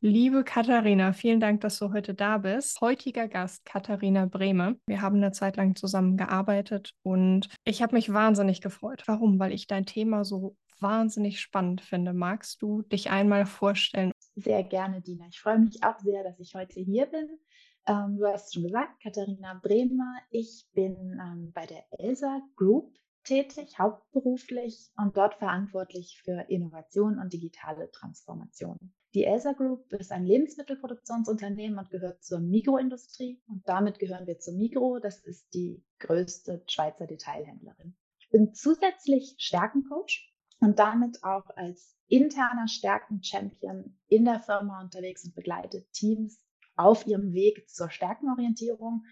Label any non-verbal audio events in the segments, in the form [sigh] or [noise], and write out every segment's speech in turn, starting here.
Liebe Katharina, vielen Dank, dass du heute da bist. Heutiger Gast Katharina Brehme. Wir haben eine Zeit lang zusammen gearbeitet und ich habe mich wahnsinnig gefreut. Warum? Weil ich dein Thema so wahnsinnig spannend finde. Magst du dich einmal vorstellen? Sehr gerne, Dina. Ich freue mich auch sehr, dass ich heute hier bin. Ähm, du hast schon gesagt, Katharina Bremer. Ich bin ähm, bei der ELSA Group tätig, hauptberuflich und dort verantwortlich für Innovation und digitale Transformation. Die Elsa Group ist ein Lebensmittelproduktionsunternehmen und gehört zur Mikroindustrie und damit gehören wir zur Migro. Das ist die größte Schweizer Detailhändlerin. Ich bin zusätzlich Stärkencoach und damit auch als interner Stärken-Champion in der Firma unterwegs und begleite Teams auf ihrem Weg zur Stärkenorientierung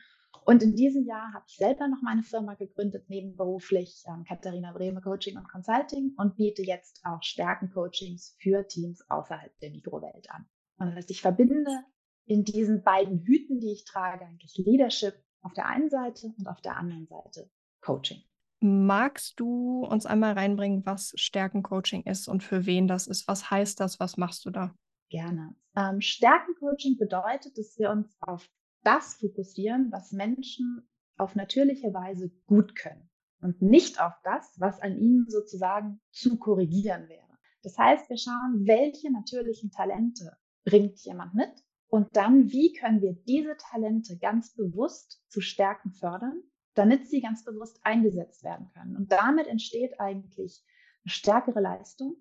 und in diesem Jahr habe ich selber noch meine Firma gegründet, nebenberuflich ähm, Katharina Brehme Coaching und Consulting und biete jetzt auch Stärkencoachings für Teams außerhalb der Mikrowelt an. Und das heißt, ich verbinde in diesen beiden Hüten, die ich trage, eigentlich Leadership auf der einen Seite und auf der anderen Seite Coaching. Magst du uns einmal reinbringen, was Stärkencoaching ist und für wen das ist? Was heißt das? Was machst du da? Gerne. Ähm, Stärkencoaching bedeutet, dass wir uns auf das fokussieren, was Menschen auf natürliche Weise gut können und nicht auf das, was an ihnen sozusagen zu korrigieren wäre. Das heißt, wir schauen, welche natürlichen Talente bringt jemand mit und dann, wie können wir diese Talente ganz bewusst zu Stärken fördern, damit sie ganz bewusst eingesetzt werden können. Und damit entsteht eigentlich eine stärkere Leistung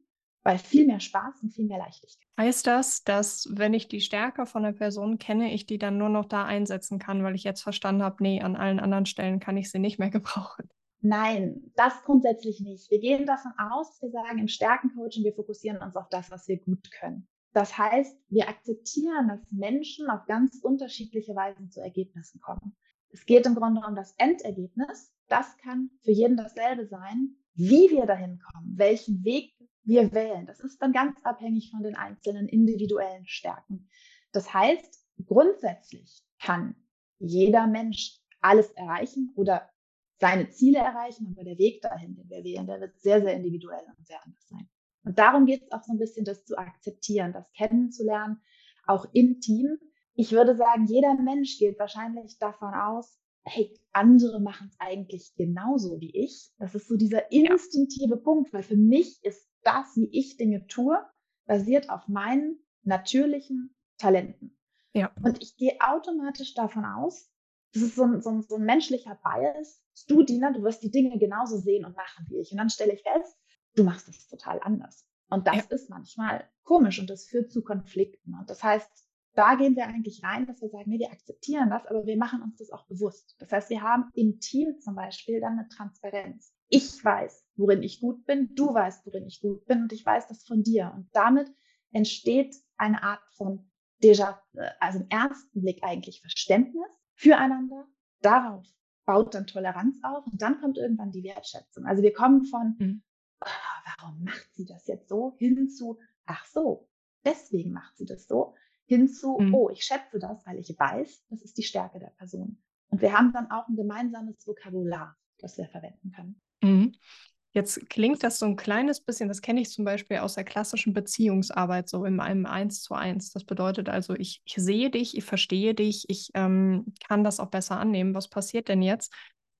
bei viel mehr Spaß und viel mehr Leichtigkeit. Heißt das, dass wenn ich die Stärke von der Person kenne, ich die dann nur noch da einsetzen kann, weil ich jetzt verstanden habe, nee, an allen anderen Stellen kann ich sie nicht mehr [laughs] gebrauchen? Nein, das grundsätzlich nicht. Wir gehen davon aus, wir sagen, im Stärkencoaching, wir fokussieren uns auf das, was wir gut können. Das heißt, wir akzeptieren, dass Menschen auf ganz unterschiedliche Weisen zu Ergebnissen kommen. Es geht im Grunde um das Endergebnis. Das kann für jeden dasselbe sein. Wie wir dahin kommen, welchen Weg wir wählen. Das ist dann ganz abhängig von den einzelnen individuellen Stärken. Das heißt, grundsätzlich kann jeder Mensch alles erreichen oder seine Ziele erreichen, aber der Weg dahin, den wir wählen, der wird sehr, sehr individuell und sehr anders sein. Und darum geht es auch so ein bisschen, das zu akzeptieren, das kennenzulernen, auch im Team. Ich würde sagen, jeder Mensch geht wahrscheinlich davon aus, hey, andere machen es eigentlich genauso wie ich. Das ist so dieser instinktive ja. Punkt, weil für mich ist das, wie ich Dinge tue, basiert auf meinen natürlichen Talenten. Ja. Und ich gehe automatisch davon aus, das ist so ein, so ein, so ein menschlicher Bias. Du, Dina, du wirst die Dinge genauso sehen und machen wie ich. Und dann stelle ich fest, du machst das total anders. Und das ja. ist manchmal komisch und das führt zu Konflikten. Und das heißt, da gehen wir eigentlich rein, dass wir sagen, nee, wir akzeptieren das, aber wir machen uns das auch bewusst. Das heißt, wir haben im Team zum Beispiel dann eine Transparenz. Ich weiß, worin ich gut bin, du weißt, worin ich gut bin und ich weiß das von dir. Und damit entsteht eine Art von Déjà, also im ersten Blick eigentlich Verständnis füreinander. Darauf baut dann Toleranz auf und dann kommt irgendwann die Wertschätzung. Also wir kommen von, mhm. oh, warum macht sie das jetzt so, hin zu, ach so, deswegen macht sie das so, hin zu, mhm. oh, ich schätze das, weil ich weiß, das ist die Stärke der Person. Und wir haben dann auch ein gemeinsames Vokabular, das wir verwenden können. Mhm. Jetzt klingt das so ein kleines bisschen, das kenne ich zum Beispiel aus der klassischen Beziehungsarbeit, so in einem Eins zu eins. Das bedeutet also, ich, ich sehe dich, ich verstehe dich, ich ähm, kann das auch besser annehmen. Was passiert denn jetzt?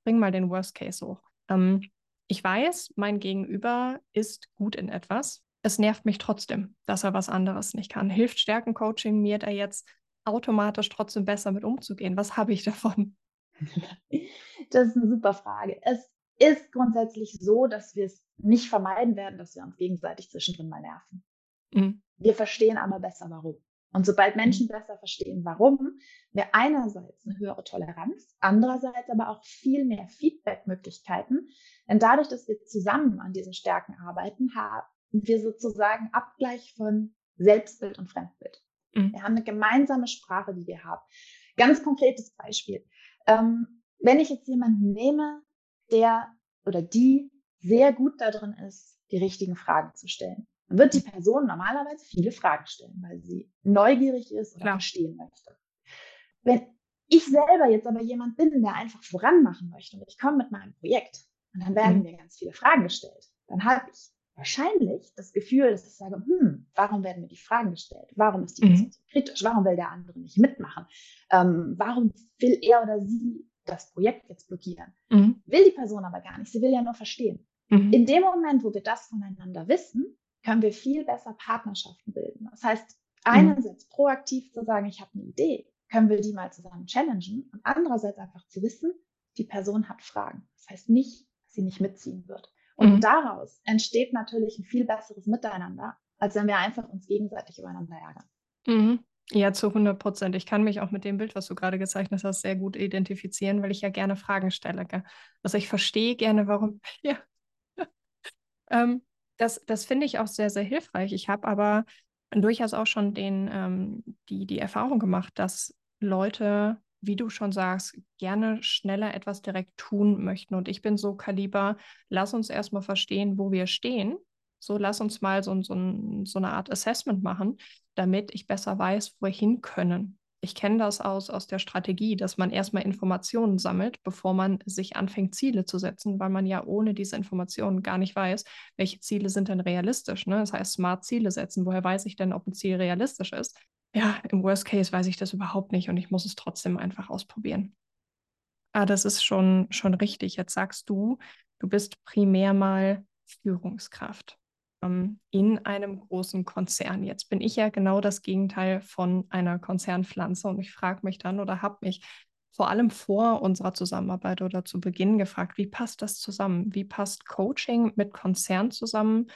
Bring mal den Worst Case hoch. Ähm, ich weiß, mein Gegenüber ist gut in etwas. Es nervt mich trotzdem, dass er was anderes nicht kann. Hilft Stärkencoaching mir da jetzt automatisch trotzdem besser mit umzugehen? Was habe ich davon? [laughs] Das ist eine super Frage. Es ist grundsätzlich so, dass wir es nicht vermeiden werden, dass wir uns gegenseitig zwischendrin mal nerven. Mhm. Wir verstehen aber besser, warum. Und sobald Menschen mhm. besser verstehen, warum, wir einerseits eine höhere Toleranz, andererseits aber auch viel mehr Feedback-Möglichkeiten. Denn dadurch, dass wir zusammen an diesen Stärken arbeiten, haben wir sozusagen Abgleich von Selbstbild und Fremdbild. Mhm. Wir haben eine gemeinsame Sprache, die wir haben. Ganz konkretes Beispiel. Ähm, wenn ich jetzt jemanden nehme, der oder die sehr gut darin ist, die richtigen Fragen zu stellen. Dann wird die Person normalerweise viele Fragen stellen, weil sie neugierig ist oder verstehen möchte. Wenn ich selber jetzt aber jemand bin, der einfach voran machen möchte und ich komme mit meinem Projekt und dann werden mhm. mir ganz viele Fragen gestellt, dann habe ich wahrscheinlich das Gefühl, dass ich sage, hm, warum werden mir die Fragen gestellt? Warum ist die Person mhm. so kritisch? Warum will der andere nicht mitmachen? Ähm, warum will er oder sie das Projekt jetzt blockieren? Mhm. Will die Person aber gar nicht. Sie will ja nur verstehen. Mhm. In dem Moment, wo wir das voneinander wissen, können wir viel besser Partnerschaften bilden. Das heißt, mhm. einerseits proaktiv zu sagen, ich habe eine Idee, können wir die mal zusammen challengen und andererseits einfach zu wissen, die Person hat Fragen. Das heißt nicht, dass sie nicht mitziehen wird. Und mhm. daraus entsteht natürlich ein viel besseres Miteinander, als wenn wir einfach uns gegenseitig übereinander ärgern. Mhm. Ja, zu 100 Prozent. Ich kann mich auch mit dem Bild, was du gerade gezeichnet hast, sehr gut identifizieren, weil ich ja gerne Fragen stelle. Gell? Also ich verstehe gerne, warum. [laughs] Ja. ähm, das das finde ich auch sehr, sehr hilfreich. Ich habe aber durchaus auch schon den, ähm, die, die Erfahrung gemacht, dass Leute wie du schon sagst, gerne schneller etwas direkt tun möchten. Und ich bin so Kaliber, lass uns erstmal verstehen, wo wir stehen. So, lass uns mal so, so, so eine Art Assessment machen, damit ich besser weiß, wo wir hin können. Ich kenne das aus, aus der Strategie, dass man erstmal Informationen sammelt, bevor man sich anfängt, Ziele zu setzen, weil man ja ohne diese Informationen gar nicht weiß, welche Ziele sind denn realistisch. Ne? Das heißt, smart Ziele setzen. Woher weiß ich denn, ob ein Ziel realistisch ist? ja, im Worst Case weiß ich das überhaupt nicht und ich muss es trotzdem einfach ausprobieren. Ah, das ist schon, schon richtig. Jetzt sagst du, du bist primär mal Führungskraft ähm, in einem großen Konzern. Jetzt bin ich ja genau das Gegenteil von einer Konzernpflanze und ich frage mich dann oder habe mich vor allem vor unserer Zusammenarbeit oder zu Beginn gefragt, wie passt das zusammen? Wie passt Coaching mit Konzern zusammen?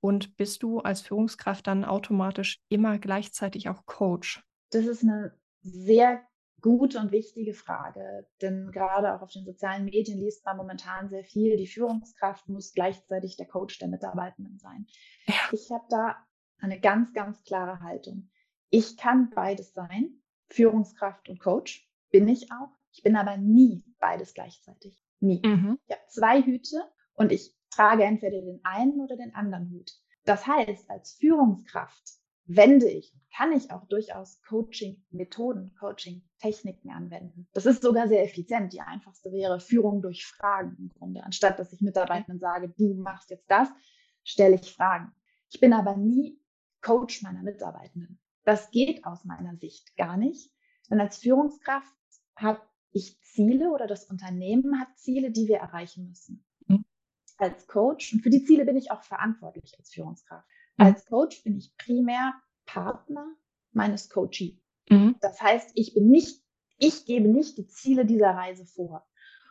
Und bist du als Führungskraft dann automatisch immer gleichzeitig auch Coach? Das ist eine sehr gute und wichtige Frage, denn gerade auch auf den sozialen Medien liest man momentan sehr viel. Die Führungskraft muss gleichzeitig der Coach der Mitarbeitenden sein. Ja. Ich habe da eine ganz, ganz klare Haltung. Ich kann beides sein, Führungskraft und Coach, bin ich auch. Ich bin aber nie beides gleichzeitig. Nie. Mhm. Ich habe zwei Hüte und ich trage entweder den einen oder den anderen Hut. Das heißt, als Führungskraft wende ich und kann ich auch durchaus Coaching-Methoden, Coaching-Techniken anwenden. Das ist sogar sehr effizient. Die einfachste wäre Führung durch Fragen im Grunde. Anstatt dass ich Mitarbeitenden sage, du machst jetzt das, stelle ich Fragen. Ich bin aber nie Coach meiner Mitarbeitenden. Das geht aus meiner Sicht gar nicht. Denn als Führungskraft habe ich Ziele oder das Unternehmen hat Ziele, die wir erreichen müssen als Coach, und für die Ziele bin ich auch verantwortlich als Führungskraft. Mhm. Als Coach bin ich primär Partner meines Coachee. Mhm. Das heißt, ich bin nicht, ich gebe nicht die Ziele dieser Reise vor.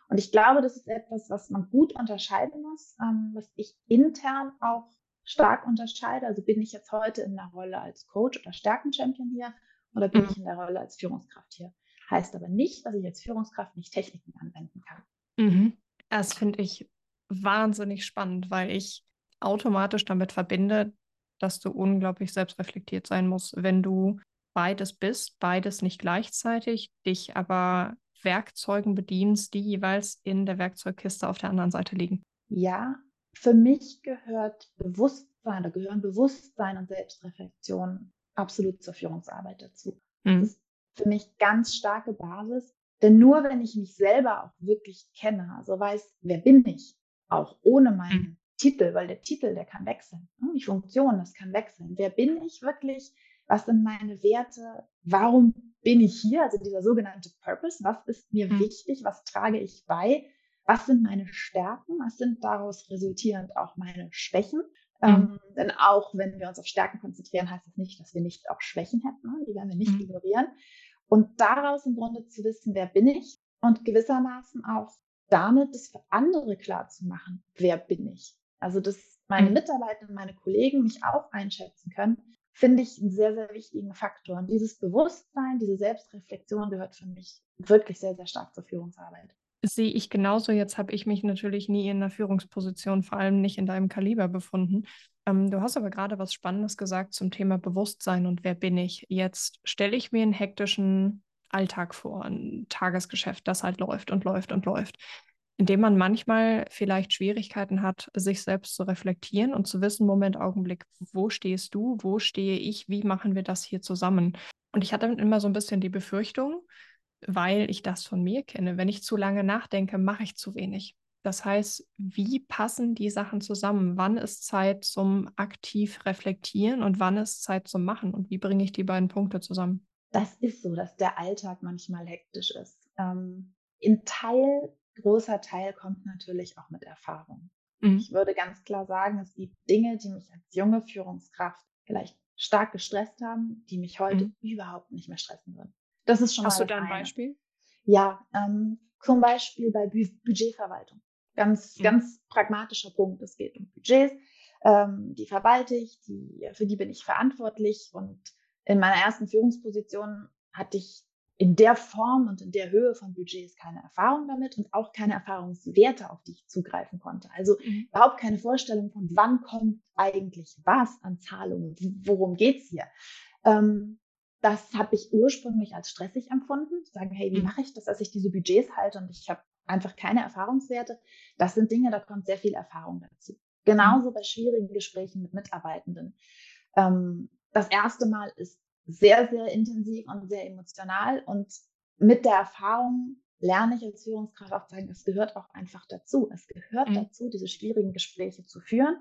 Und ich glaube, das ist etwas, was man gut unterscheiden muss, ähm, was ich intern auch stark unterscheide. Also bin ich jetzt heute in der Rolle als Coach oder Stärkenchampion hier oder bin mhm. ich in der Rolle als Führungskraft hier? Heißt aber nicht, dass ich als Führungskraft nicht Techniken anwenden kann. Mhm. Das finde ich wahnsinnig spannend, weil ich automatisch damit verbinde, dass du unglaublich selbstreflektiert sein musst, wenn du beides bist, beides nicht gleichzeitig, dich aber Werkzeugen bedienst, die jeweils in der Werkzeugkiste auf der anderen Seite liegen. Ja, für mich gehört Bewusstsein, da gehören Bewusstsein und Selbstreflexion absolut zur Führungsarbeit dazu. Mhm. Das ist für mich ganz starke Basis. Denn nur wenn ich mich selber auch wirklich kenne, also weiß, wer bin ich, auch ohne meinen mhm. Titel, weil der Titel, der kann wechseln. Ne? Die Funktion, das kann wechseln. Wer bin ich wirklich? Was sind meine Werte? Warum bin ich hier? Also dieser sogenannte Purpose. Was ist mir mhm. wichtig? Was trage ich bei? Was sind meine Stärken? Was sind daraus resultierend auch meine Schwächen? Mhm. Ähm, denn auch wenn wir uns auf Stärken konzentrieren, heißt das nicht, dass wir nicht auch Schwächen hätten. Ne? Die werden wir nicht mhm. ignorieren. Und daraus im Grunde zu wissen, wer bin ich? Und gewissermaßen auch damit es für andere klar zu machen, wer bin ich. Also, dass meine mhm. Mitarbeiter und meine Kollegen mich auch einschätzen können, finde ich einen sehr, sehr wichtigen Faktor. Und dieses Bewusstsein, diese Selbstreflexion gehört für mich wirklich sehr, sehr stark zur Führungsarbeit. Das sehe ich genauso. Jetzt habe ich mich natürlich nie in einer Führungsposition, vor allem nicht in deinem Kaliber befunden. Ähm, du hast aber gerade was Spannendes gesagt zum Thema Bewusstsein und wer bin ich. Jetzt stelle ich mir einen hektischen Alltag vor, ein Tagesgeschäft, das halt läuft und läuft und läuft, indem man manchmal vielleicht Schwierigkeiten hat, sich selbst zu reflektieren und zu wissen, Moment, Augenblick, wo stehst du, wo stehe ich, wie machen wir das hier zusammen? Und ich hatte immer so ein bisschen die Befürchtung, weil ich das von mir kenne, wenn ich zu lange nachdenke, mache ich zu wenig. Das heißt, wie passen die Sachen zusammen? Wann ist Zeit zum aktiv reflektieren und wann ist Zeit zum Machen? Und wie bringe ich die beiden Punkte zusammen? Das ist so, dass der Alltag manchmal hektisch ist. Ähm, in Teil, großer Teil kommt natürlich auch mit Erfahrung. Mhm. Ich würde ganz klar sagen, es gibt Dinge, die mich als junge Führungskraft vielleicht stark gestresst haben, die mich heute mhm. überhaupt nicht mehr stressen würden. Das ist schon Hast mal du da ein eine. Beispiel? Ja, ähm, zum Beispiel bei Budgetverwaltung. Ganz, mhm. ganz pragmatischer Punkt. Es geht um Budgets. Ähm, die verwalte ich, die, für die bin ich verantwortlich. Und in meiner ersten Führungsposition hatte ich in der Form und in der Höhe von Budgets keine Erfahrung damit und auch keine Erfahrungswerte, auf die ich zugreifen konnte. Also mhm. überhaupt keine Vorstellung von, wann kommt eigentlich was an Zahlungen, worum geht's hier. Ähm, das habe ich ursprünglich als stressig empfunden. Sagen, hey, wie mhm. mache ich das, dass ich diese Budgets halte und ich habe einfach keine Erfahrungswerte. Das sind Dinge, da kommt sehr viel Erfahrung dazu. Genauso bei schwierigen Gesprächen mit Mitarbeitenden. Ähm, das erste Mal ist sehr, sehr intensiv und sehr emotional und mit der Erfahrung lerne ich als Führungskraft auch sagen, es gehört auch einfach dazu. Es gehört mhm. dazu, diese schwierigen Gespräche zu führen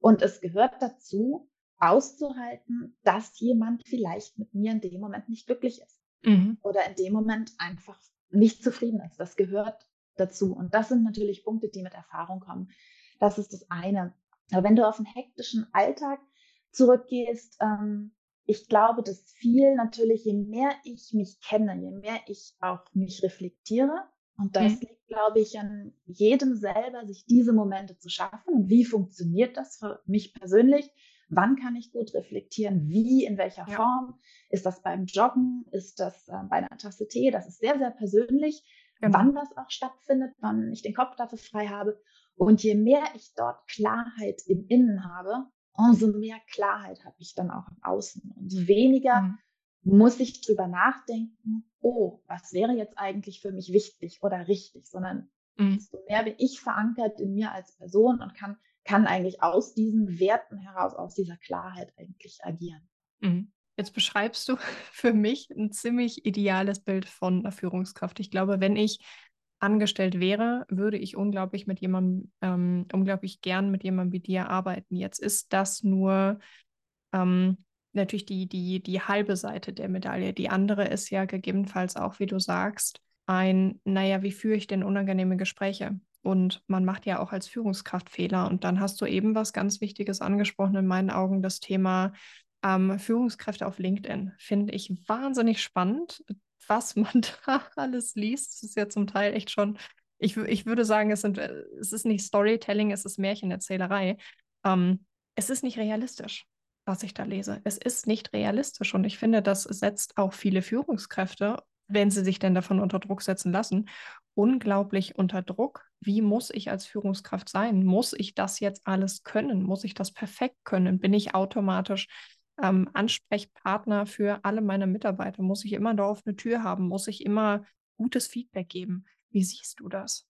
und es gehört dazu, auszuhalten, dass jemand vielleicht mit mir in dem Moment nicht glücklich ist mhm. oder in dem Moment einfach nicht zufrieden ist. Das gehört dazu. Und das sind natürlich Punkte, die mit Erfahrung kommen. Das ist das eine. Aber wenn du auf einen hektischen Alltag zurückgehst, ähm, ich glaube, dass viel natürlich, je mehr ich mich kenne, je mehr ich auch mich reflektiere, und das mhm. liegt, glaube ich, an jedem selber, sich diese Momente zu schaffen. Und wie funktioniert das für mich persönlich? Wann kann ich gut reflektieren? Wie, in welcher ja. Form? Ist das beim Joggen? Ist das äh, bei einer Tasse Tee? Das ist sehr, sehr persönlich genau. wann das auch stattfindet, wann ich den Kopf dafür frei habe. Und je mehr ich dort Klarheit im Innen habe, umso mehr Klarheit habe ich dann auch im Außen. Und weniger mhm. muss ich drüber nachdenken, oh, was wäre jetzt eigentlich für mich wichtig oder richtig, sondern mhm. desto mehr bin ich verankert in mir als Person und kann, kann eigentlich aus diesen Werten heraus, aus dieser Klarheit eigentlich agieren. Mhm. Jetzt beschreibst du [laughs] für mich ein ziemlich ideales Bild von einer Führungskraft. Ich glaube, wenn ich angestellt wäre, würde ich unglaublich mit jemandem, ähm, unglaublich gern mit jemandem wie dir arbeiten. Jetzt ist das nur ähm, natürlich die, die, die halbe Seite der Medaille. Die andere ist ja gegebenenfalls auch, wie du sagst, ein, naja, wie führe ich denn unangenehme Gespräche? Und man macht ja auch als Führungskraft Fehler. Und dann hast du eben was ganz Wichtiges angesprochen, in meinen Augen, das Thema ähm, Führungskräfte auf LinkedIn. Finde ich wahnsinnig spannend, was man [laughs] da alles liest. Das ist ja zum Teil echt schon, ich, ich würde sagen, es, sind, äh, es ist nicht Storytelling, es ist Märchenerzählerei. Ähm, es ist nicht realistisch, was ich da lese. Es ist nicht realistisch und ich finde, das setzt auch viele Führungskräfte, wenn sie sich denn davon unter Druck setzen lassen, unglaublich unter Druck. Wie muss ich als Führungskraft sein? Muss ich das jetzt alles können? Muss ich das perfekt können? Bin ich automatisch ähm, Ansprechpartner für alle meine Mitarbeiter? Muss ich immer da offene Tür haben? Muss ich immer gutes Feedback geben? Wie siehst du das?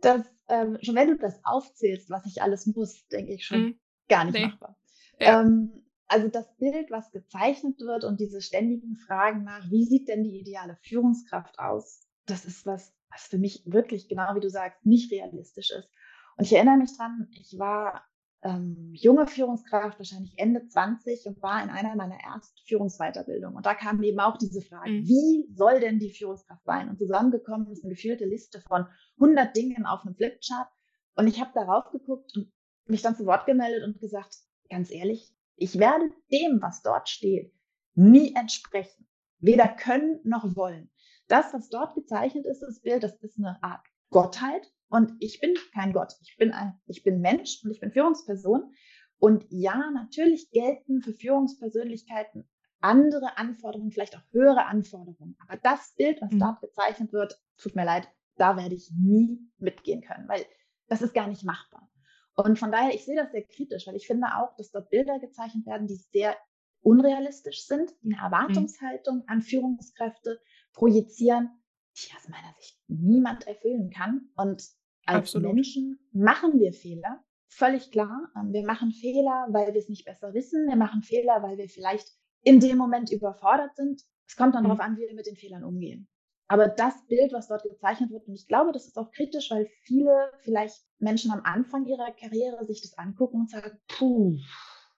Das, ähm, schon wenn du das aufzählst, was ich alles muss, denke ich schon mhm. gar nicht nee. machbar. Ja. Ähm, also das Bild, was gezeichnet wird und diese ständigen Fragen nach, wie sieht denn die ideale Führungskraft aus, das ist was, was für mich wirklich, genau wie du sagst, nicht realistisch ist. Und ich erinnere mich dran, ich war ähm, junge Führungskraft, wahrscheinlich Ende 20 und war in einer meiner ersten Führungsweiterbildungen. Und da kam eben auch diese Frage, mhm. wie soll denn die Führungskraft sein? Und zusammengekommen ist eine gefühlte Liste von 100 Dingen auf einem Flipchart. Und ich habe darauf geguckt und mich dann zu Wort gemeldet und gesagt, ganz ehrlich, ich werde dem, was dort steht, nie entsprechen. Weder können noch wollen. Das, was dort gezeichnet ist, das Bild, das ist eine Art Gottheit, und ich bin kein Gott. Ich bin, ein, ich bin Mensch und ich bin Führungsperson. Und ja, natürlich gelten für Führungspersönlichkeiten andere Anforderungen, vielleicht auch höhere Anforderungen. Aber das Bild, was mhm. dort gezeichnet wird, tut mir leid, da werde ich nie mitgehen können, weil das ist gar nicht machbar. Und von daher, ich sehe das sehr kritisch, weil ich finde auch, dass dort Bilder gezeichnet werden, die sehr unrealistisch sind, die eine mhm. Erwartungshaltung an Führungskräfte projizieren, die aus meiner Sicht niemand erfüllen kann. Und als Absolut. Menschen machen wir Fehler, völlig klar. Ähm, wir machen Fehler, weil wir es nicht besser wissen. Wir machen Fehler, weil wir vielleicht in dem Moment überfordert sind. Es kommt dann mhm. darauf an, wie wir mit den Fehlern umgehen. Aber das Bild, was dort gezeichnet wird, und ich glaube, das ist auch kritisch, weil viele vielleicht Menschen am Anfang ihrer Karriere sich das angucken und sagen, puh,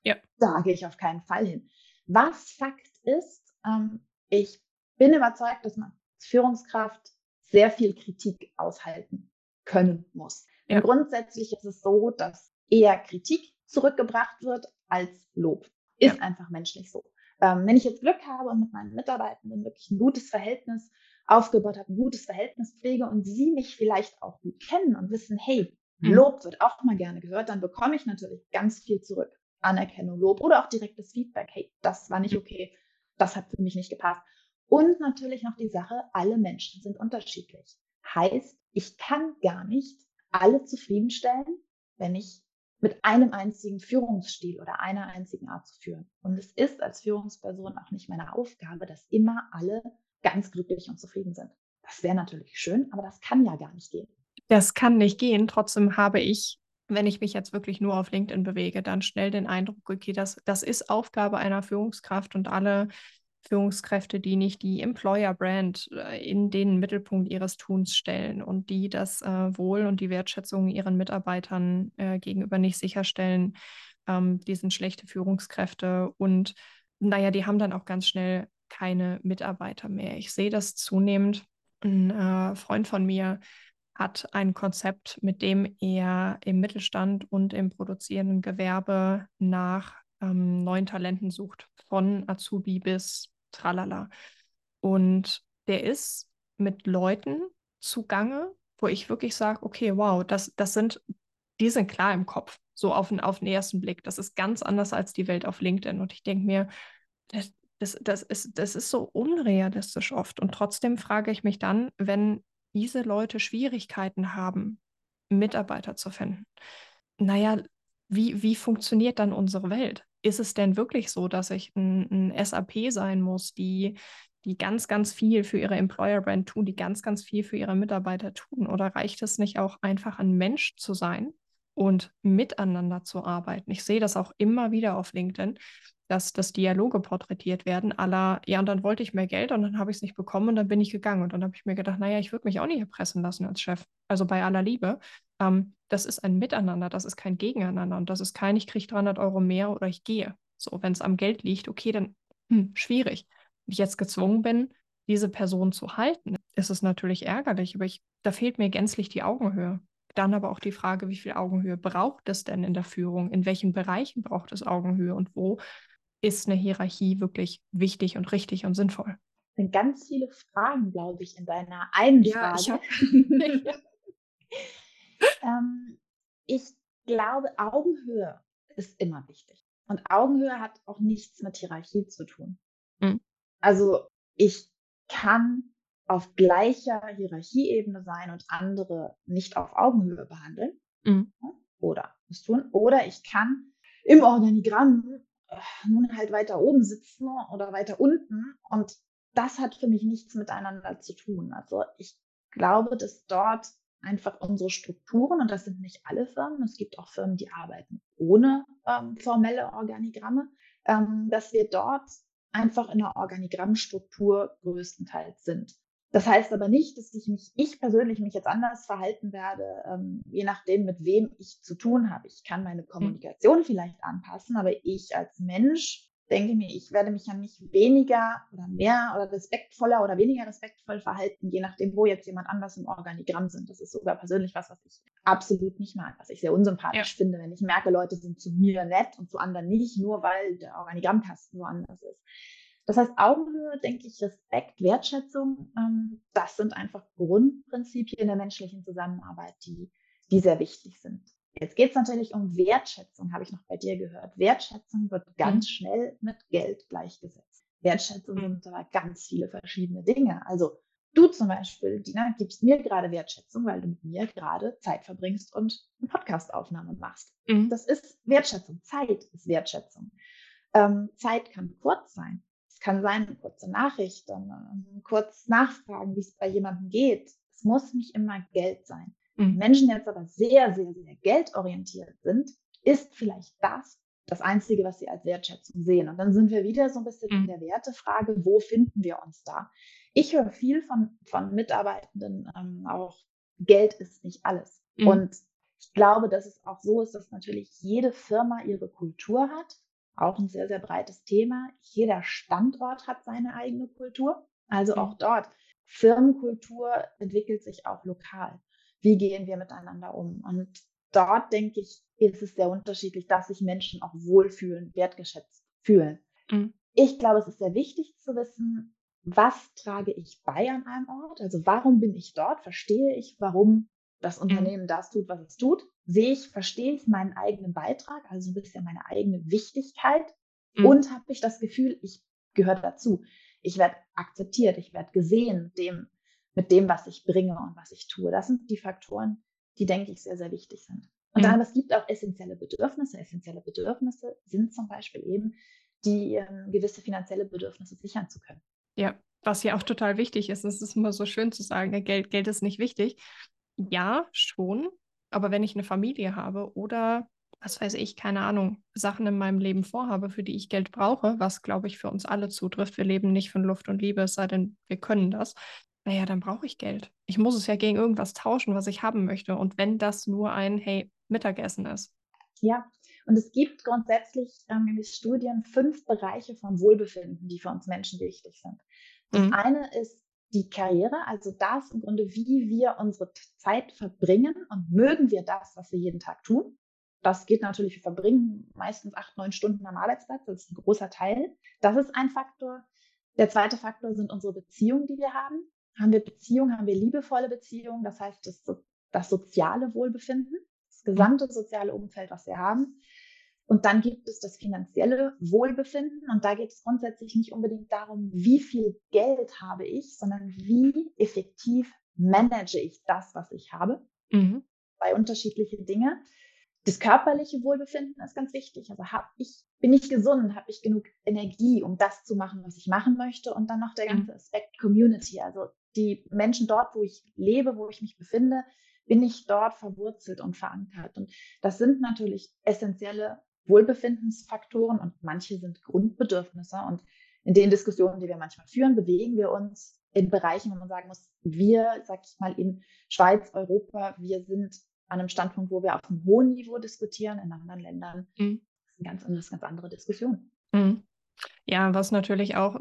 ja. da gehe ich auf keinen Fall hin. Was Fakt ist, ähm, ich bin überzeugt, dass man als Führungskraft sehr viel Kritik aushalten können muss. Ja. Grundsätzlich ist es so, dass eher Kritik zurückgebracht wird als Lob. Ist ja. einfach menschlich so. Ähm, wenn ich jetzt Glück habe und mit meinen Mitarbeitenden wirklich ein gutes Verhältnis aufgebaut habe, ein gutes Verhältnis pflege und sie mich vielleicht auch gut kennen und wissen, hey, mhm. Lob wird auch mal gerne gehört, dann bekomme ich natürlich ganz viel zurück. Anerkennung, Lob oder auch direktes Feedback. Hey, das war nicht okay. Das hat für mich nicht gepasst. Und natürlich noch die Sache, alle Menschen sind unterschiedlich. Heißt, ich kann gar nicht alle zufriedenstellen, wenn ich mit einem einzigen Führungsstil oder einer einzigen Art zu führen. Und es ist als Führungsperson auch nicht meine Aufgabe, dass immer alle ganz glücklich und zufrieden sind. Das wäre natürlich schön, aber das kann ja gar nicht gehen. Das kann nicht gehen. Trotzdem habe ich, wenn ich mich jetzt wirklich nur auf LinkedIn bewege, dann schnell den Eindruck, okay, das, das ist Aufgabe einer Führungskraft und alle Führungskräfte, die nicht die Employer-Brand äh, in den Mittelpunkt ihres Tuns stellen und die das äh, Wohl und die Wertschätzung ihren Mitarbeitern äh, gegenüber nicht sicherstellen, ähm, die sind schlechte Führungskräfte und naja, die haben dann auch ganz schnell keine Mitarbeiter mehr. Ich sehe das zunehmend. Ein äh, Freund von mir hat ein Konzept, mit dem er im Mittelstand und im produzierenden Gewerbe nach ähm, neuen Talenten sucht, von Azubi bis Tralala. Und der ist mit Leuten zugange, wo ich wirklich sage, okay, wow, das, das sind, die sind klar im Kopf, so auf den, auf den ersten Blick. Das ist ganz anders als die Welt auf LinkedIn. Und ich denke mir, das, das, das, ist, das ist so unrealistisch oft. Und trotzdem frage ich mich dann, wenn diese Leute Schwierigkeiten haben, Mitarbeiter zu finden, naja, wie, wie funktioniert dann unsere Welt? Ist es denn wirklich so, dass ich ein, ein SAP sein muss, die, die ganz, ganz viel für ihre Employer-Brand tun, die ganz, ganz viel für ihre Mitarbeiter tun? Oder reicht es nicht auch einfach ein Mensch zu sein und miteinander zu arbeiten? Ich sehe das auch immer wieder auf LinkedIn, dass, dass Dialoge porträtiert werden, aller, ja, und dann wollte ich mehr Geld und dann habe ich es nicht bekommen und dann bin ich gegangen. Und dann habe ich mir gedacht, naja, ich würde mich auch nicht erpressen lassen als Chef. Also bei aller Liebe. Ähm, das ist ein Miteinander, das ist kein Gegeneinander und das ist kein, ich kriege 300 Euro mehr oder ich gehe. So, wenn es am Geld liegt, okay, dann hm, schwierig. Wenn ich jetzt gezwungen bin, diese Person zu halten, ist es natürlich ärgerlich, aber ich, da fehlt mir gänzlich die Augenhöhe. Dann aber auch die Frage, wie viel Augenhöhe braucht es denn in der Führung? In welchen Bereichen braucht es Augenhöhe und wo ist eine Hierarchie wirklich wichtig und richtig und sinnvoll? Das sind ganz viele Fragen, glaube ich, in deiner einen ja, Frage. Ich, hab... [laughs] [laughs] ähm, ich glaube, Augenhöhe ist immer wichtig. Und Augenhöhe hat auch nichts mit Hierarchie zu tun. Mhm. Also ich kann auf gleicher Hierarchieebene sein und andere nicht auf Augenhöhe behandeln. Mhm. Oder es tun. Oder ich kann im Organigramm nun halt weiter oben sitzen oder weiter unten. Und das hat für mich nichts miteinander zu tun. Also ich glaube, dass dort einfach unsere Strukturen, und das sind nicht alle Firmen, es gibt auch Firmen, die arbeiten ohne ähm, formelle Organigramme, ähm, dass wir dort einfach in der Organigrammstruktur größtenteils sind. Das heißt aber nicht, dass ich mich, ich persönlich mich jetzt anders verhalten werde, ähm, je nachdem, mit wem ich zu tun habe. Ich kann meine hm. Kommunikation vielleicht anpassen, aber ich als Mensch denke mir, ich werde mich ja nicht weniger oder mehr oder respektvoller oder weniger respektvoll verhalten, je nachdem, wo jetzt jemand anders im Organigramm sind. Das ist sogar persönlich was, was ich absolut nicht mag, was ich sehr unsympathisch ja. finde, wenn ich merke, Leute sind zu mir nett und zu anderen nicht, nur weil der Organigrammkasten woanders ist. Das heißt, Augenhöhe, denke ich, Respekt, Wertschätzung, ähm, das sind einfach Grundprinzipien der menschlichen Zusammenarbeit, die, die sehr wichtig sind. Jetzt geht es natürlich um Wertschätzung, habe ich noch bei dir gehört. Wertschätzung wird ganz mhm. schnell mit Geld gleichgesetzt. Wertschätzung mhm. sind aber ganz viele verschiedene Dinge. Also du zum Beispiel, Dina, gibst mir gerade Wertschätzung, weil du mit mir gerade Zeit verbringst und eine Podcastaufnahme machst. Mhm. Das ist Wertschätzung. Zeit ist Wertschätzung. Ähm, Zeit kann kurz sein kann sein, eine kurze Nachricht, dann kurz nachfragen, wie es bei jemandem geht. Es muss nicht immer Geld sein. Mhm. Menschen jetzt aber sehr, sehr, sehr geldorientiert sind, ist vielleicht das das Einzige, was sie als Wertschätzung sehen. Und dann sind wir wieder so ein bisschen mhm. in der Wertefrage, wo finden wir uns da? Ich höre viel von, von Mitarbeitenden ähm, auch, Geld ist nicht alles. Mhm. Und ich glaube, dass es auch so ist, dass natürlich jede Firma ihre Kultur hat. Auch ein sehr, sehr breites Thema. Jeder Standort hat seine eigene Kultur. Also auch dort. Firmenkultur entwickelt sich auch lokal. Wie gehen wir miteinander um? Und dort, denke ich, ist es sehr unterschiedlich, dass sich Menschen auch wohlfühlen, wertgeschätzt fühlen. Mhm. Ich glaube, es ist sehr wichtig zu wissen, was trage ich bei an einem Ort? Also warum bin ich dort? Verstehe ich, warum das mhm. Unternehmen das tut, was es tut? Sehe ich, verstehe ich meinen eigenen Beitrag, also ein bisschen meine eigene Wichtigkeit? Mhm. Und habe ich das Gefühl, ich gehöre dazu. Ich werde akzeptiert, ich werde gesehen dem, mit dem, was ich bringe und was ich tue. Das sind die Faktoren, die, denke ich, sehr, sehr wichtig sind. Und mhm. dann, es gibt auch essentielle Bedürfnisse. Essentielle Bedürfnisse sind zum Beispiel eben, die ähm, gewisse finanzielle Bedürfnisse sichern zu können. Ja, was ja auch total wichtig ist. Es ist immer so schön zu sagen, Geld, Geld ist nicht wichtig. Ja, schon. Aber wenn ich eine Familie habe oder was weiß ich, keine Ahnung, Sachen in meinem Leben vorhabe, für die ich Geld brauche, was glaube ich für uns alle zutrifft. Wir leben nicht von Luft und Liebe, es sei denn, wir können das. Naja, dann brauche ich Geld. Ich muss es ja gegen irgendwas tauschen, was ich haben möchte. Und wenn das nur ein, hey, Mittagessen ist. Ja, und es gibt grundsätzlich ähm, in den Studien fünf Bereiche von Wohlbefinden, die für uns Menschen wichtig sind. Das mhm. eine ist die Karriere, also das im Grunde, wie wir unsere Zeit verbringen und mögen wir das, was wir jeden Tag tun. Das geht natürlich, wir verbringen meistens acht, neun Stunden am Arbeitsplatz, das ist ein großer Teil. Das ist ein Faktor. Der zweite Faktor sind unsere Beziehungen, die wir haben. Haben wir Beziehungen, haben wir liebevolle Beziehungen, das heißt das, das soziale Wohlbefinden, das gesamte soziale Umfeld, was wir haben. Und dann gibt es das finanzielle Wohlbefinden. Und da geht es grundsätzlich nicht unbedingt darum, wie viel Geld habe ich, sondern wie effektiv manage ich das, was ich habe. Mhm. Zwei unterschiedliche Dinge. Das körperliche Wohlbefinden ist ganz wichtig. Also hab ich, bin ich gesund, habe ich genug Energie, um das zu machen, was ich machen möchte. Und dann noch der ganze mhm. Aspekt Community. Also die Menschen dort, wo ich lebe, wo ich mich befinde, bin ich dort verwurzelt und verankert. Und das sind natürlich essentielle Wohlbefindensfaktoren und manche sind Grundbedürfnisse. Und in den Diskussionen, die wir manchmal führen, bewegen wir uns in Bereichen, wo man sagen muss, wir, sag ich mal, in Schweiz, Europa, wir sind an einem Standpunkt, wo wir auf einem hohen Niveau diskutieren, in anderen Ländern mhm. ist eine ganz, eine ganz andere Diskussion. Mhm. Ja, was natürlich auch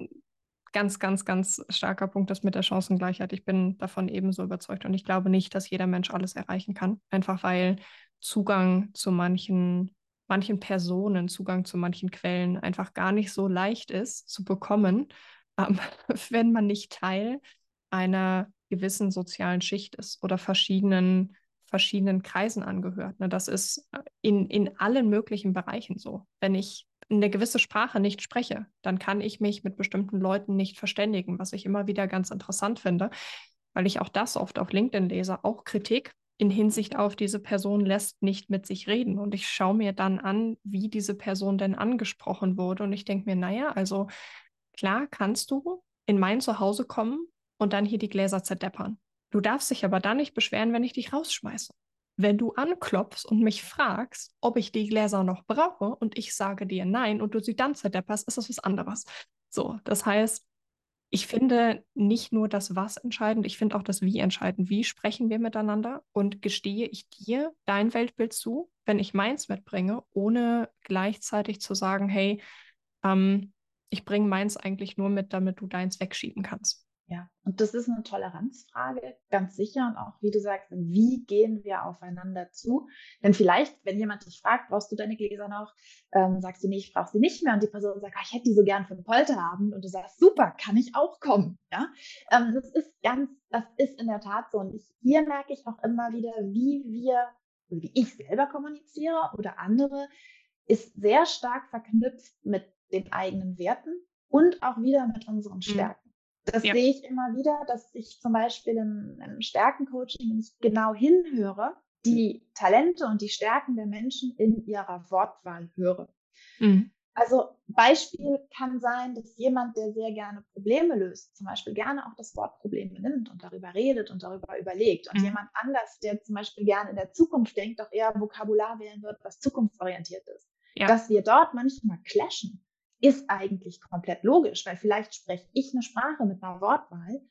ganz, ganz, ganz starker Punkt ist mit der Chancengleichheit. Ich bin davon ebenso überzeugt und ich glaube nicht, dass jeder Mensch alles erreichen kann, einfach weil Zugang zu manchen manchen Personen Zugang zu manchen Quellen einfach gar nicht so leicht ist zu bekommen, [laughs] ähm, wenn man nicht Teil einer gewissen sozialen Schicht ist oder verschiedenen, verschiedenen Kreisen angehört. Ne? Das ist äh, in, in allen möglichen Bereichen so. Wenn ich eine gewisse Sprache nicht spreche, dann kann ich mich mit bestimmten Leuten nicht verständigen, was ich immer wieder ganz interessant finde, weil ich auch das oft auf LinkedIn lese, auch Kritik in Hinsicht auf diese Person lässt nicht mit sich reden. Und ich schaue mir dann an, wie diese Person denn angesprochen wurde. Und ich denke mir, naja, also klar kannst du in mein Zuhause kommen und dann hier die Gläser zerdeppern. Du darfst dich aber dann nicht beschweren, wenn ich dich rausschmeiße. Wenn du anklopfst und mich fragst, ob ich die Gläser noch brauche und ich sage dir nein und du sie dann zerdepperst, ist das was anderes. So, das heißt, ich finde nicht nur das Was entscheidend, ich finde auch das Wie entscheidend. Wie sprechen wir miteinander und gestehe ich dir dein Weltbild zu, wenn ich meins mitbringe, ohne gleichzeitig zu sagen, hey, ähm, ich bringe meins eigentlich nur mit, damit du deins wegschieben kannst. Ja, und das ist eine Toleranzfrage, ganz sicher. Und auch, wie du sagst, wie gehen wir aufeinander zu? Denn vielleicht, wenn jemand dich fragt, brauchst du deine Gläser noch, ähm, sagst du, nee, ich brauche sie nicht mehr. Und die Person sagt, ah, ich hätte die so gern für einen Polterabend. Und du sagst, super, kann ich auch kommen. Ja, ähm, das ist ganz, das ist in der Tat so. Und ich, hier merke ich auch immer wieder, wie wir, wie ich selber kommuniziere oder andere, ist sehr stark verknüpft mit den eigenen Werten und auch wieder mit unseren mhm. Das ja. sehe ich immer wieder, dass ich zum Beispiel im, im Stärkencoaching, wenn ich genau hinhöre, die Talente und die Stärken der Menschen in ihrer Wortwahl höre. Mhm. Also Beispiel kann sein, dass jemand, der sehr gerne Probleme löst, zum Beispiel gerne auch das Wort Probleme nimmt und darüber redet und darüber überlegt. Und mhm. jemand anders, der zum Beispiel gerne in der Zukunft denkt, auch eher Vokabular wählen wird, was zukunftsorientiert ist. Ja. Dass wir dort manchmal clashen ist eigentlich komplett logisch, weil vielleicht spreche ich eine Sprache mit einer Wortwahl,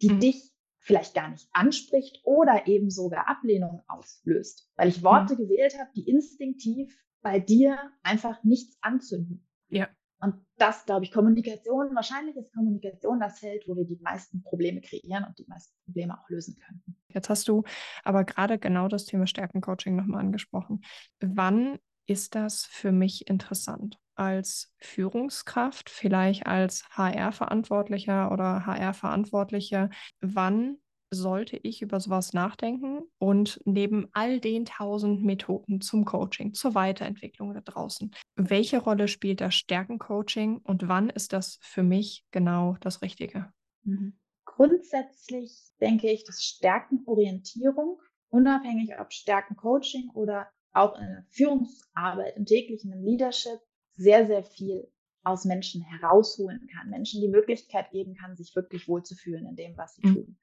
die mhm. dich vielleicht gar nicht anspricht oder eben sogar Ablehnung auslöst, weil ich Worte mhm. gewählt habe, die instinktiv bei dir einfach nichts anzünden. Ja. Und das, glaube ich, Kommunikation, wahrscheinlich ist Kommunikation das Feld, wo wir die meisten Probleme kreieren und die meisten Probleme auch lösen könnten. Jetzt hast du aber gerade genau das Thema Stärkencoaching nochmal angesprochen. Wann ist das für mich interessant? Als Führungskraft, vielleicht als HR-Verantwortlicher oder HR-Verantwortlicher, wann sollte ich über sowas nachdenken und neben all den tausend Methoden zum Coaching, zur Weiterentwicklung da draußen, welche Rolle spielt das Stärkencoaching und wann ist das für mich genau das Richtige? Mhm. Grundsätzlich denke ich, dass Stärkenorientierung, unabhängig ob Stärkencoaching oder auch in der Führungsarbeit, im täglichen, im Leadership, sehr, sehr viel aus Menschen herausholen kann, Menschen die Möglichkeit geben kann, sich wirklich wohlzufühlen in dem, was sie mhm. tun.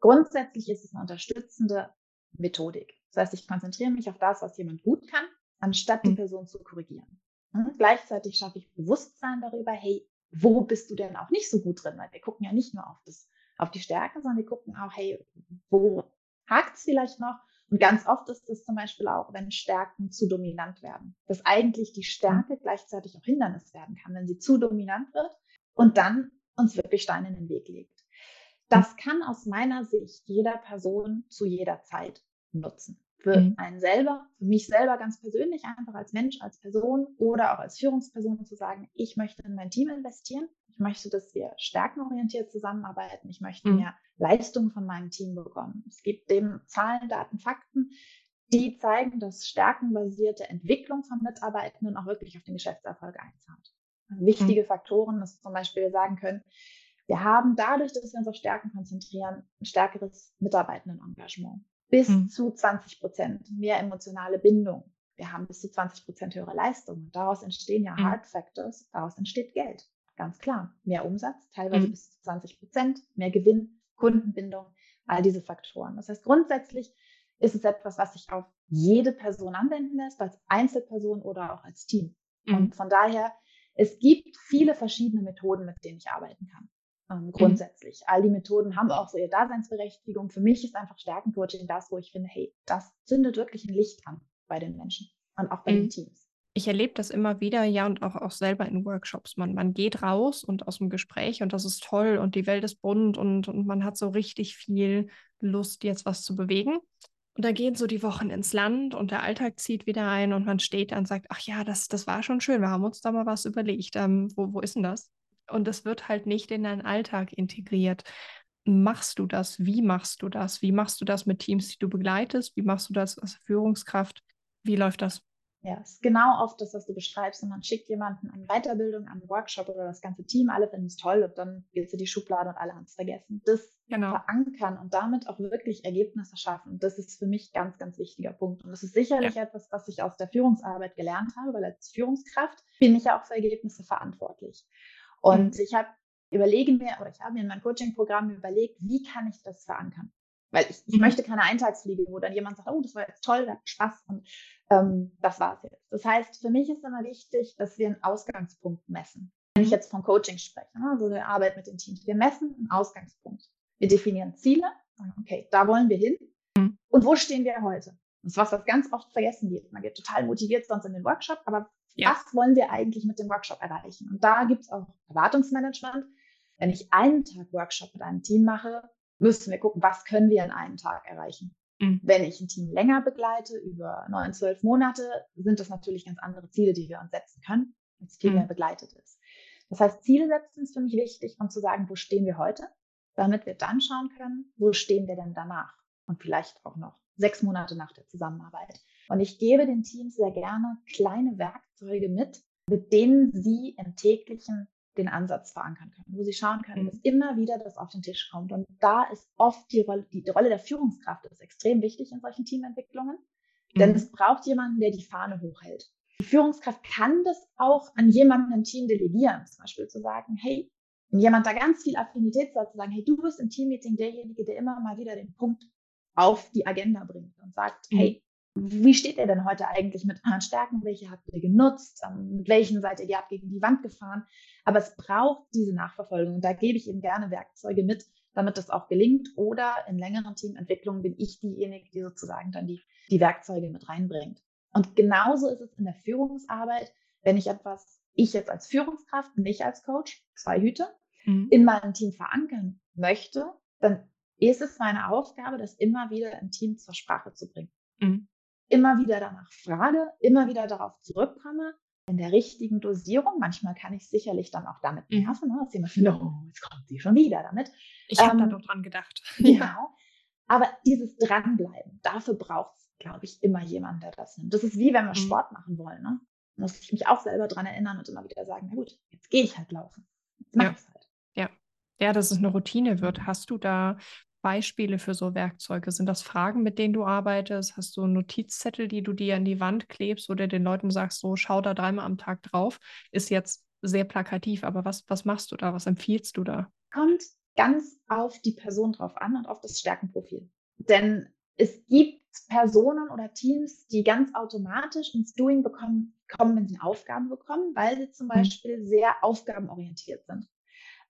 Grundsätzlich ist es eine unterstützende Methodik. Das heißt, ich konzentriere mich auf das, was jemand gut kann, anstatt die mhm. Person zu korrigieren. Und hm? gleichzeitig schaffe ich Bewusstsein darüber, hey, wo bist du denn auch nicht so gut drin? Weil wir gucken ja nicht nur auf, das, auf die Stärke, sondern wir gucken auch, hey, wo hakt es vielleicht noch? Und ganz oft ist es zum Beispiel auch, wenn Stärken zu dominant werden, dass eigentlich die Stärke gleichzeitig auch Hindernis werden kann, wenn sie zu dominant wird und dann uns wirklich Steine in den Weg legt. Das kann aus meiner Sicht jeder Person zu jeder Zeit nutzen. Für mhm. einen selber, für mich selber ganz persönlich, einfach als Mensch, als Person oder auch als Führungsperson zu sagen, ich möchte in mein Team investieren. Ich möchte, dass wir stärkenorientiert zusammenarbeiten. Ich möchte mhm. mehr Leistung von meinem Team bekommen. Es gibt dem Zahlen, Daten, Fakten, die zeigen, dass stärkenbasierte Entwicklung von Mitarbeitenden auch wirklich auf den Geschäftserfolg einzahlt. Wichtige mhm. Faktoren, dass zum Beispiel wir sagen können, wir haben dadurch, dass wir uns auf Stärken konzentrieren, ein stärkeres Mitarbeitendenengagement. Bis mhm. zu 20 Prozent mehr emotionale Bindung. Wir haben bis zu 20 Prozent höhere Leistung. daraus entstehen ja mhm. Hard Factors, daraus entsteht Geld. Ganz klar. Mehr Umsatz, teilweise mhm. bis zu 20 Prozent, mehr Gewinn, Kundenbindung, all diese Faktoren. Das heißt, grundsätzlich ist es etwas, was sich auf jede Person anwenden lässt, als Einzelperson oder auch als Team. Und mhm. von daher, es gibt viele verschiedene Methoden, mit denen ich arbeiten kann ähm, mhm. grundsätzlich. Mhm. All die Methoden haben auch so ihre Daseinsberechtigung. Für mich ist einfach Stärkencoaching das, wo ich finde, hey, das zündet wirklich ein Licht an bei den Menschen und auch bei mhm. den Teams. Ich erlebe das immer wieder, ja, und auch, auch selber in Workshops. Man, man geht raus und aus dem Gespräch und das ist toll und die Welt ist bunt und, und man hat so richtig viel Lust, jetzt was zu bewegen. Und dann gehen so die Wochen ins Land und der Alltag zieht wieder ein und man steht da und sagt, ach ja, das, das war schon schön, wir haben uns da mal was überlegt. Ähm, wo, wo ist denn das? und es wird halt nicht in deinen Alltag integriert. Machst du das? Wie machst du das? Wie machst du das mit Teams, die du begleitest? Wie machst du das als Führungskraft? Wie läuft das? Ja, es ist genau oft das, was du beschreibst. Und man schickt jemanden an Weiterbildung, an Workshop oder das ganze Team, alle finden es toll und dann geht es in die Schublade und alle haben es vergessen. Das genau. verankern und damit auch wirklich Ergebnisse schaffen, das ist für mich ganz, ganz wichtiger Punkt. Und das ist sicherlich ja. etwas, was ich aus der Führungsarbeit gelernt habe, weil als Führungskraft bin ich ja auch für Ergebnisse verantwortlich. Und mhm. ich habe überlege mir, oder ich habe mir in meinem Coaching-Programm überlegt, wie kann ich das verankern? Weil ich, ich möchte keine Eintagsfliege, wo dann jemand sagt, oh, das war jetzt toll, das hat Spaß und ähm, das war's jetzt. Das heißt, für mich ist immer wichtig, dass wir einen Ausgangspunkt messen. Wenn ich jetzt vom Coaching spreche, ne, also der Arbeit mit den Teams. Wir messen einen Ausgangspunkt. Wir definieren Ziele. Okay, da wollen wir hin. Mhm. Und wo stehen wir heute? Das ist was, was ganz oft vergessen wird. Man geht total motiviert sonst in den Workshop, aber ja. was wollen wir eigentlich mit dem Workshop erreichen? Und da gibt es auch Erwartungsmanagement. Wenn ich einen Tag Workshop mit einem Team mache, müssen wir gucken, was können wir in einem Tag erreichen. Mhm. Wenn ich ein Team länger begleite, über neun, zwölf Monate, sind das natürlich ganz andere Ziele, die wir uns setzen können, wenn es viel mhm. mehr begleitet ist. Das heißt, Ziele setzen ist für mich wichtig, um zu sagen, wo stehen wir heute, damit wir dann schauen können, wo stehen wir denn danach und vielleicht auch noch sechs Monate nach der Zusammenarbeit. Und ich gebe den Teams sehr gerne kleine Werkzeuge mit, mit denen sie im täglichen den Ansatz verankern können, wo sie schauen können, mhm. dass immer wieder das auf den Tisch kommt. Und da ist oft die Rolle, die Rolle der Führungskraft ist extrem wichtig in solchen Teamentwicklungen, mhm. denn es braucht jemanden, der die Fahne hochhält. Die Führungskraft kann das auch an jemanden im Team delegieren, zum Beispiel zu sagen, hey, wenn jemand da ganz viel Affinität hat, zu sagen, hey, du bist im Teammeeting derjenige, der immer mal wieder den Punkt auf die Agenda bringt und sagt, mhm. hey, wie steht ihr denn heute eigentlich mit euren Stärken? Welche habt ihr genutzt? Ähm, mit welchen seid ihr gegen die Wand gefahren? Aber es braucht diese Nachverfolgung. Und da gebe ich eben gerne Werkzeuge mit, damit das auch gelingt. Oder in längeren Teamentwicklungen bin ich diejenige, die sozusagen dann die, die Werkzeuge mit reinbringt. Und genauso ist es in der Führungsarbeit, wenn ich etwas, ich jetzt als Führungskraft, nicht als Coach, zwei Hüte, mhm. in meinem Team verankern möchte, dann ist es meine Aufgabe, das immer wieder im Team zur Sprache zu bringen. Mhm immer wieder danach frage, immer wieder darauf zurückkomme, in der richtigen Dosierung. Manchmal kann ich sicherlich dann auch damit mhm. nerven, ne? dass jemand findet, oh, jetzt kommt sie schon wieder damit. Ich habe ähm, da doch dran gedacht. [laughs] Genau. Aber dieses Dranbleiben, dafür braucht es, glaube ich, immer jemanden, der das nimmt. Das ist wie wenn wir mhm. Sport machen wollen. Ne? Muss ich mich auch selber dran erinnern und immer wieder sagen, na gut, jetzt gehe ich halt laufen. Jetzt mach ja. ich halt. Ja. Ja, dass es eine Routine wird. Hast du da Beispiele für so Werkzeuge? Sind das Fragen, mit denen du arbeitest? Hast du Notizzettel, die du dir an die Wand klebst oder den Leuten sagst, so schau da dreimal am Tag drauf? Ist jetzt sehr plakativ, aber was, was machst du da? Was empfiehlst du da? Kommt ganz auf die Person drauf an und auf das Stärkenprofil. Denn es gibt Personen oder Teams, die ganz automatisch ins Doing bekommen, kommen, wenn sie Aufgaben bekommen, weil sie zum mhm. Beispiel sehr aufgabenorientiert sind.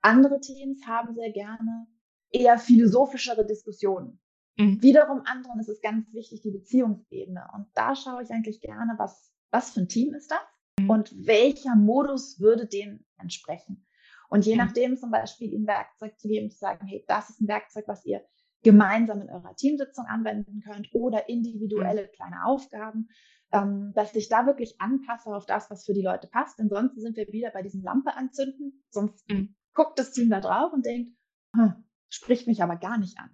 Andere Teams haben sehr gerne eher philosophischere Diskussionen. Mhm. Wiederum anderen ist es ganz wichtig, die Beziehungsebene. Und da schaue ich eigentlich gerne, was, was für ein Team ist das mhm. und welcher Modus würde dem entsprechen. Und je nachdem zum Beispiel ihnen Werkzeug zu geben, zu sagen, hey, das ist ein Werkzeug, was ihr gemeinsam in eurer Teamsitzung anwenden könnt oder individuelle mhm. kleine Aufgaben, ähm, dass ich da wirklich anpasse auf das, was für die Leute passt. Ansonsten sind wir wieder bei diesem Lampe anzünden. Sonst mhm. guckt das Team da drauf und denkt, hm, spricht mich aber gar nicht an.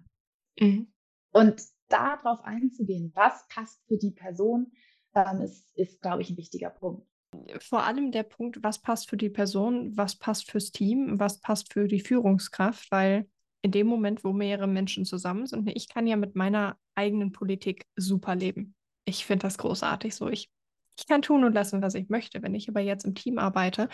Mhm. Und darauf einzugehen, was passt für die Person, ähm, ist, ist glaube ich, ein wichtiger Punkt. Vor allem der Punkt, was passt für die Person, was passt fürs Team, was passt für die Führungskraft, weil in dem Moment, wo mehrere Menschen zusammen sind, ich kann ja mit meiner eigenen Politik super leben. Ich finde das großartig so. Ich, ich kann tun und lassen, was ich möchte. Wenn ich aber jetzt im Team arbeite,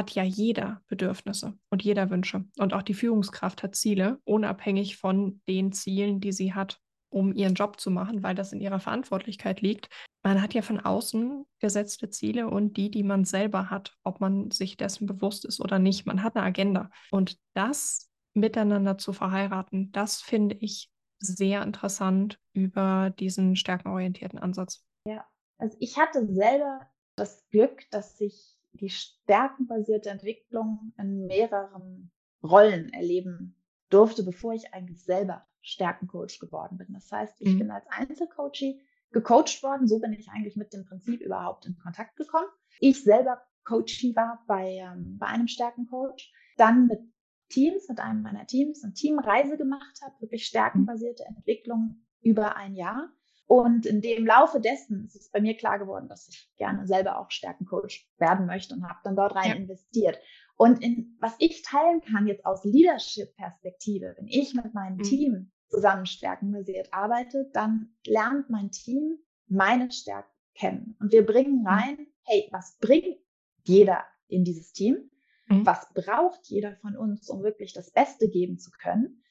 hat ja jeder Bedürfnisse und jeder Wünsche. Und auch die Führungskraft hat Ziele, unabhängig von den Zielen, die sie hat, um ihren Job zu machen, weil das in ihrer Verantwortlichkeit liegt. Man hat ja von außen gesetzte Ziele und die, die man selber hat, ob man sich dessen bewusst ist oder nicht. Man hat eine Agenda. Und das miteinander zu verheiraten, das finde ich sehr interessant über diesen stärkenorientierten Ansatz. Ja, also ich hatte selber das Glück, dass ich die stärkenbasierte Entwicklung in mehreren Rollen erleben durfte, bevor ich eigentlich selber Stärkencoach geworden bin. Das heißt, ich mhm. bin als Einzelcoachie gecoacht worden. So bin ich eigentlich mit dem Prinzip überhaupt in Kontakt gekommen. Ich selber Coachie war bei, ähm, bei einem Stärkencoach, dann mit Teams, mit einem meiner Teams, eine Teamreise gemacht habe, wirklich stärkenbasierte Entwicklung über ein Jahr. Und in dem Laufe dessen ist es bei mir klar geworden, dass ich gerne selber auch Stärkencoach werden möchte und habe dann dort rein ja. investiert. Und in, was ich teilen kann jetzt aus Leadership-Perspektive, wenn ich mit meinem mhm. Team zusammen stärkenbasiert arbeite, dann lernt mein Team meine Stärken kennen. Und wir bringen mhm. rein, hey, was bringt jeder in dieses Team? Mhm. Was braucht jeder von uns, um wirklich das Beste geben zu können?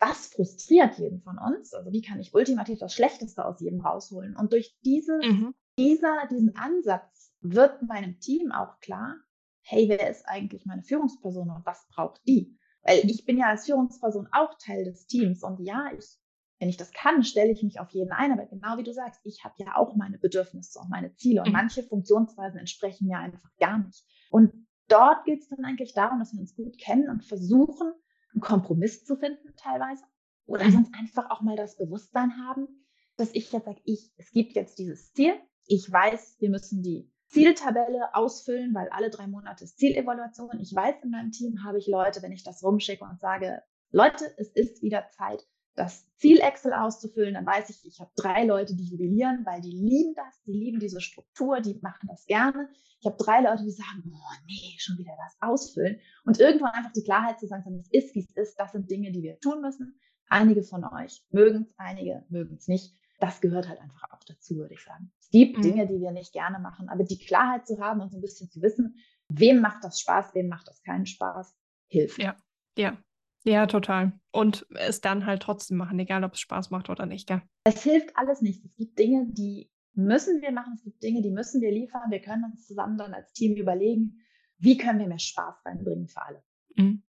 Mhm was frustriert jeden von uns? Also wie kann ich ultimativ das Schlechteste aus jedem rausholen? Und durch dieses, mhm. dieser, diesen Ansatz wird meinem Team auch klar, hey, wer ist eigentlich meine Führungsperson und was braucht die? Weil ich bin ja als Führungsperson auch Teil des Teams und ja, ich, wenn ich das kann, stelle ich mich auf jeden ein, aber genau wie du sagst, ich habe ja auch meine Bedürfnisse und meine Ziele und mhm. manche Funktionsweisen entsprechen mir einfach gar nicht. Und dort geht es dann eigentlich darum, dass wir uns gut kennen und versuchen, einen Kompromiss zu finden teilweise oder mhm. sonst einfach auch mal das Bewusstsein haben, dass ich jetzt sage, ich, es gibt jetzt dieses Ziel. Ich weiß, wir müssen die Zieltabelle ausfüllen, weil alle drei Monate ist Zielevaluation. Ich weiß, in meinem Team habe ich Leute, wenn ich das rumschicke und sage, Leute, es ist wieder Zeit, das Ziel Excel auszufüllen, dann weiß ich, ich habe drei Leute, die jubilieren, weil die lieben das, die lieben diese Struktur, die machen das gerne. Ich habe drei Leute, die sagen, oh nee, schon wieder das ausfüllen. Und irgendwann einfach die Klarheit zu sagen, es ist, wie es ist, das sind Dinge, die wir tun müssen. Einige von euch mögen es, einige mögen es nicht. Das gehört halt einfach auch dazu, würde ich sagen. Es gibt mhm. Dinge, die wir nicht gerne machen, aber die Klarheit zu haben und so ein bisschen zu wissen, wem macht das Spaß, wem macht das keinen Spaß, hilft. Ja, ja, ja, total. Und es dann halt trotzdem machen, egal ob es Spaß macht oder nicht, gell? Es hilft alles nichts. Es gibt Dinge, die müssen wir machen, es gibt Dinge, die müssen wir liefern. Wir können uns zusammen dann als Team überlegen, wie können wir mehr Spaß reinbringen für alle. Mhm.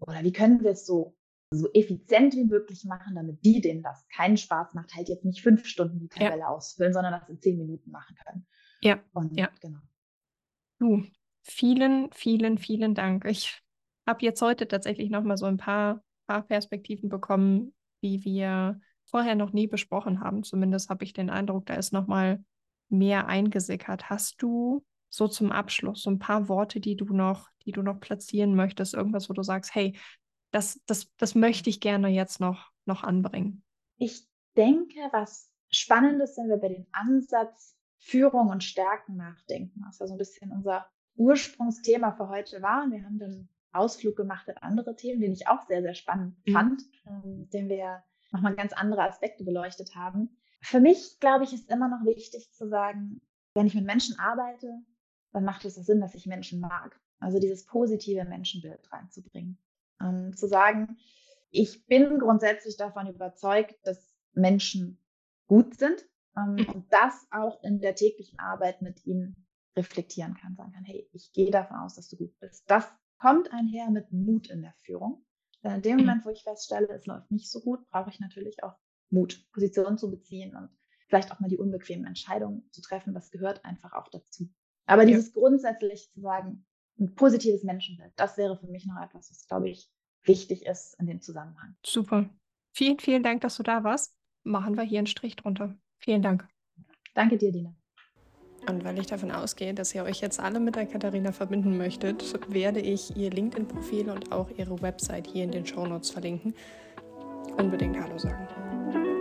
Oder wie können wir es so, so effizient wie möglich machen, damit die, denen das keinen Spaß macht, halt jetzt nicht fünf Stunden die Tabelle ja. ausfüllen, sondern das in zehn Minuten machen können. Ja. Und ja. genau. Du, vielen, vielen, vielen Dank. Ich habe jetzt heute tatsächlich nochmal so ein paar, paar Perspektiven bekommen, wie wir vorher noch nie besprochen haben. Zumindest habe ich den Eindruck, da ist nochmal mehr eingesickert. Hast du so zum Abschluss so ein paar Worte, die du noch, die du noch platzieren möchtest, irgendwas, wo du sagst, hey, das, das, das möchte ich gerne jetzt noch, noch anbringen? Ich denke, was spannend ist, wenn wir bei dem Ansatz Führung und Stärken nachdenken, was ja so ein bisschen unser Ursprungsthema für heute war. Wir haben dann Ausflug gemacht in andere Themen, den ich auch sehr, sehr spannend mhm. fand, ähm, den wir nochmal ganz andere Aspekte beleuchtet haben. Für mich, glaube ich, ist immer noch wichtig zu sagen, wenn ich mit Menschen arbeite, dann macht es Sinn, dass ich Menschen mag. Also dieses positive Menschenbild reinzubringen. Ähm, zu sagen, ich bin grundsätzlich davon überzeugt, dass Menschen gut sind ähm, mhm. und das auch in der täglichen Arbeit mit ihnen reflektieren kann, sagen kann, hey, ich gehe davon aus, dass du gut bist. Das kommt einher mit Mut in der Führung. Denn in dem mhm. Moment, wo ich feststelle, es läuft nicht so gut, brauche ich natürlich auch Mut, Position zu beziehen und vielleicht auch mal die unbequemen Entscheidungen zu treffen. Das gehört einfach auch dazu. Aber ja. dieses grundsätzlich zu sagen, ein positives Menschenbild, das wäre für mich noch etwas, was, glaube ich, wichtig ist in dem Zusammenhang. Super. Vielen, vielen Dank, dass du da warst. Machen wir hier einen Strich drunter. Vielen Dank. Danke dir, Dina. Und weil ich davon ausgehe, dass ihr euch jetzt alle mit der Katharina verbinden möchtet, werde ich ihr LinkedIn-Profil und auch ihre Website hier in den Show Notes verlinken. Unbedingt Hallo sagen.